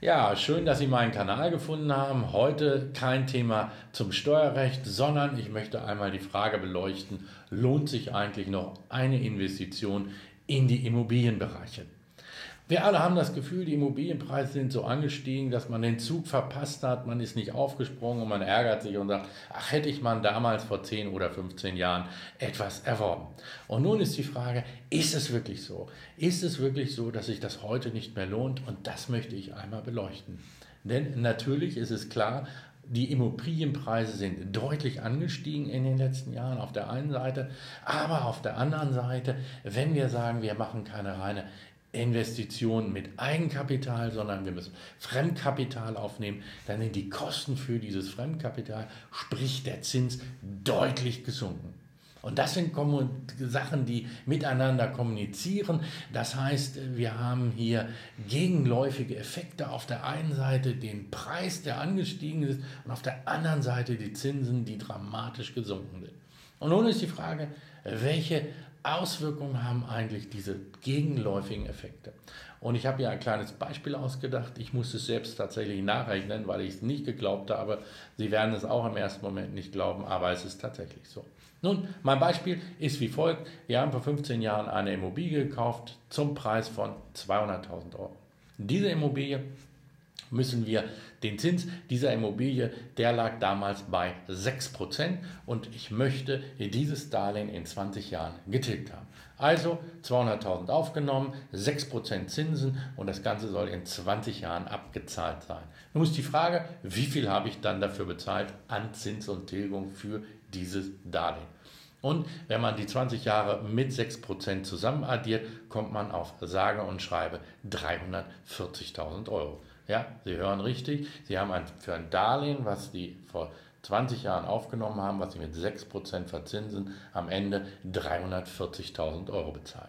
Ja, schön, dass Sie meinen Kanal gefunden haben. Heute kein Thema zum Steuerrecht, sondern ich möchte einmal die Frage beleuchten, lohnt sich eigentlich noch eine Investition in die Immobilienbereiche? Wir alle haben das Gefühl, die Immobilienpreise sind so angestiegen, dass man den Zug verpasst hat, man ist nicht aufgesprungen und man ärgert sich und sagt, ach hätte ich man damals vor 10 oder 15 Jahren etwas erworben. Und nun ist die Frage, ist es wirklich so? Ist es wirklich so, dass sich das heute nicht mehr lohnt? Und das möchte ich einmal beleuchten. Denn natürlich ist es klar, die Immobilienpreise sind deutlich angestiegen in den letzten Jahren auf der einen Seite, aber auf der anderen Seite, wenn wir sagen, wir machen keine reine Investitionen mit Eigenkapital, sondern wir müssen Fremdkapital aufnehmen, dann sind die Kosten für dieses Fremdkapital, sprich der Zins, deutlich gesunken. Und das sind Sachen, die miteinander kommunizieren. Das heißt, wir haben hier gegenläufige Effekte. Auf der einen Seite den Preis, der angestiegen ist, und auf der anderen Seite die Zinsen, die dramatisch gesunken sind. Und nun ist die Frage, welche Auswirkungen haben eigentlich diese gegenläufigen Effekte? Und ich habe hier ein kleines Beispiel ausgedacht. Ich muss es selbst tatsächlich nachrechnen, weil ich es nicht geglaubt habe. Sie werden es auch im ersten Moment nicht glauben, aber es ist tatsächlich so. Nun, mein Beispiel ist wie folgt. Wir haben vor 15 Jahren eine Immobilie gekauft zum Preis von 200.000 Euro. Diese Immobilie müssen wir den Zins dieser Immobilie, der lag damals bei 6% und ich möchte dieses Darlehen in 20 Jahren getilgt haben. Also 200.000 aufgenommen, 6% Zinsen und das Ganze soll in 20 Jahren abgezahlt sein. Nun ist die Frage, wie viel habe ich dann dafür bezahlt an Zins und Tilgung für dieses Darlehen? Und wenn man die 20 Jahre mit 6% zusammen addiert, kommt man auf sage und schreibe 340.000 Euro. Ja, Sie hören richtig. Sie haben ein, für ein Darlehen, was Sie vor 20 Jahren aufgenommen haben, was Sie mit 6% verzinsen, am Ende 340.000 Euro bezahlt.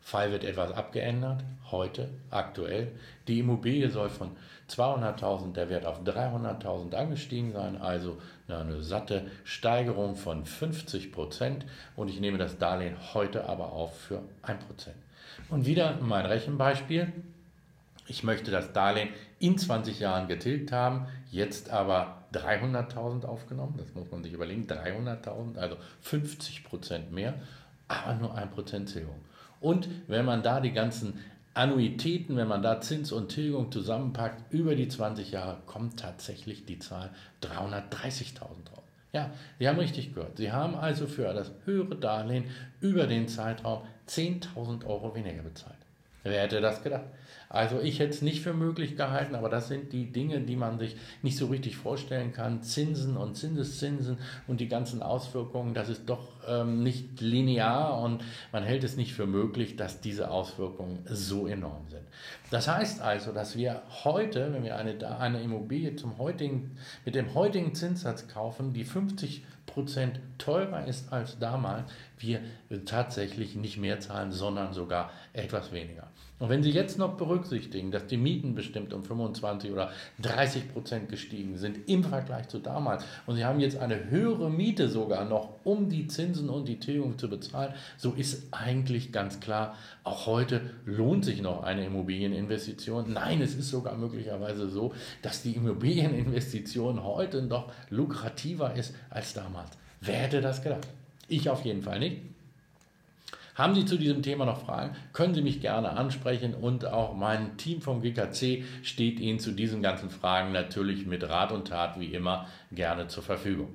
Fall wird etwas abgeändert, heute, aktuell. Die Immobilie soll von 200.000 der Wert auf 300.000 angestiegen sein, also eine satte Steigerung von 50% Und ich nehme das Darlehen heute aber auf für 1% Und wieder mein Rechenbeispiel ich möchte das Darlehen in 20 Jahren getilgt haben, jetzt aber 300.000 aufgenommen, das muss man sich überlegen, 300.000, also 50 Prozent mehr, aber nur 1 Prozent Tilgung. Und wenn man da die ganzen Annuitäten, wenn man da Zins und Tilgung zusammenpackt, über die 20 Jahre kommt tatsächlich die Zahl 330.000 drauf. Ja, Sie haben richtig gehört. Sie haben also für das höhere Darlehen über den Zeitraum 10.000 Euro weniger bezahlt. Wer hätte das gedacht? Also ich hätte es nicht für möglich gehalten, aber das sind die Dinge, die man sich nicht so richtig vorstellen kann. Zinsen und Zinseszinsen und die ganzen Auswirkungen, das ist doch ähm, nicht linear und man hält es nicht für möglich, dass diese Auswirkungen so enorm sind. Das heißt also, dass wir heute, wenn wir eine, eine Immobilie zum heutigen, mit dem heutigen Zinssatz kaufen, die 50 Prozent teurer ist als damals, wir tatsächlich nicht mehr zahlen, sondern sogar etwas weniger. Und wenn Sie jetzt noch berücksichtigen, dass die Mieten bestimmt um 25 oder 30 Prozent gestiegen sind im Vergleich zu damals und Sie haben jetzt eine höhere Miete sogar noch, um die Zinsen und die Tilgung zu bezahlen, so ist eigentlich ganz klar, auch heute lohnt sich noch eine Immobilieninvestition. Nein, es ist sogar möglicherweise so, dass die Immobilieninvestition heute noch lukrativer ist als damals. Wer hätte das gedacht? Ich auf jeden Fall nicht. Haben Sie zu diesem Thema noch Fragen, können Sie mich gerne ansprechen und auch mein Team vom GKC steht Ihnen zu diesen ganzen Fragen natürlich mit Rat und Tat wie immer gerne zur Verfügung.